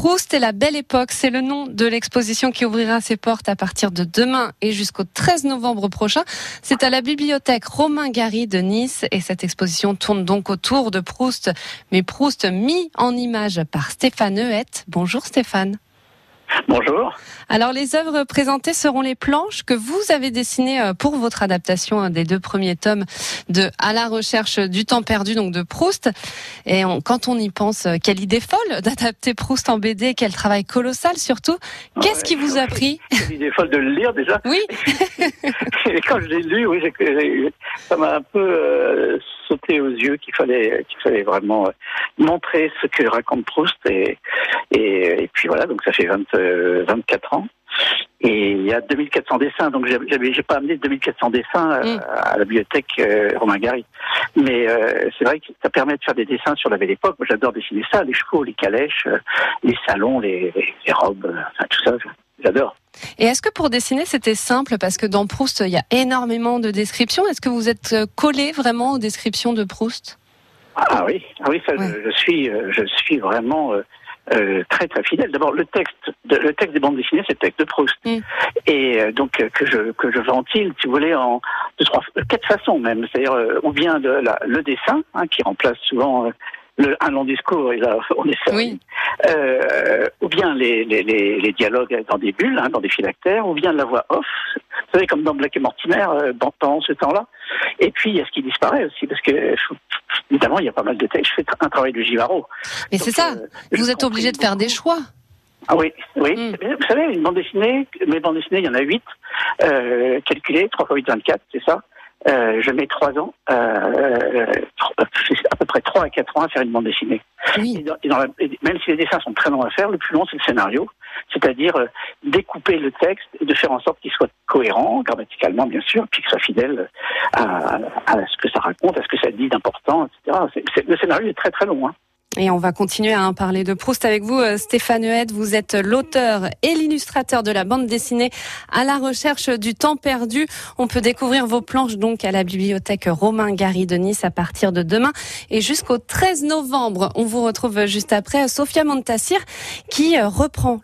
Proust et la Belle Époque, c'est le nom de l'exposition qui ouvrira ses portes à partir de demain et jusqu'au 13 novembre prochain. C'est à la bibliothèque Romain Gary de Nice et cette exposition tourne donc autour de Proust, mais Proust mis en image par Stéphane Huette. Bonjour Stéphane. Bonjour. Alors les œuvres présentées seront les planches que vous avez dessinées euh, pour votre adaptation des deux premiers tomes de À la recherche du temps perdu, donc de Proust. Et quand on y pense, euh, quelle idée folle d'adapter Proust en BD, quel travail colossal surtout. Qu'est-ce qui vous a pris Quelle idée folle de le lire déjà. Oui. Et quand je l'ai lu, oui, ça m'a un peu euh, aux yeux qu'il fallait qu'il fallait vraiment montrer ce que raconte Proust et, et, et puis voilà donc ça fait 20, 24 ans. Et il y a 2400 dessins, donc j'ai pas amené 2400 dessins euh, mm. à la bibliothèque euh, Romain Gary. Mais euh, c'est vrai que ça permet de faire des dessins sur la belle époque. Moi, j'adore dessiner ça, les chevaux, les calèches, les salons, les, les robes, enfin tout ça, j'adore. Et est-ce que pour dessiner c'était simple? Parce que dans Proust il y a énormément de descriptions. Est-ce que vous êtes collé vraiment aux descriptions de Proust? Ah oui, ah oui, ça, je, je, suis, je suis vraiment euh, très très fidèle. D'abord, le texte, de, le texte des bandes dessinées, c'est le texte de Proust, mm. et euh, donc euh, que je que je ventile, si vous voulez, en trois, quatre façons même. C'est-à-dire, ou bien de la, le dessin, hein, qui remplace souvent le, un long discours, et là, on est oui. euh, ou bien les, les, les, les, dialogues dans des bulles, hein, dans des phylactères, ou bien la voix off, vous savez, comme dans Black et Mortimer, euh, pendant ce temps-là. Et puis, il y a ce qui disparaît aussi, parce que évidemment, il y a pas mal de textes. Je fais un travail de Givaro. Mais c'est ça, euh, vous êtes obligé de faire des choix. Ah oui, oui. Mm. Vous savez, une bande dessinée, mes bandes dessinées, il y en a huit, euh, calculées, 3 x 8, 24, c'est ça. Euh, je mets trois ans, euh, à peu près trois à quatre ans à faire une bande dessinée. Oui. Et dans, même si les dessins sont très longs à faire, le plus long c'est le scénario, c'est-à-dire euh, découper le texte et de faire en sorte qu'il soit cohérent, grammaticalement bien sûr, puis qu'il soit fidèle à, à, ce que ça raconte, à ce que ça dit d'important, etc. le scénario est très très long. Hein. Et on va continuer à parler de Proust avec vous, euh, Stéphane Huette. Vous êtes l'auteur et l'illustrateur de la bande dessinée à la recherche du temps perdu. On peut découvrir vos planches donc à la bibliothèque Romain Gary de Nice à partir de demain et jusqu'au 13 novembre. On vous retrouve juste après Sophia Montassir qui euh, reprend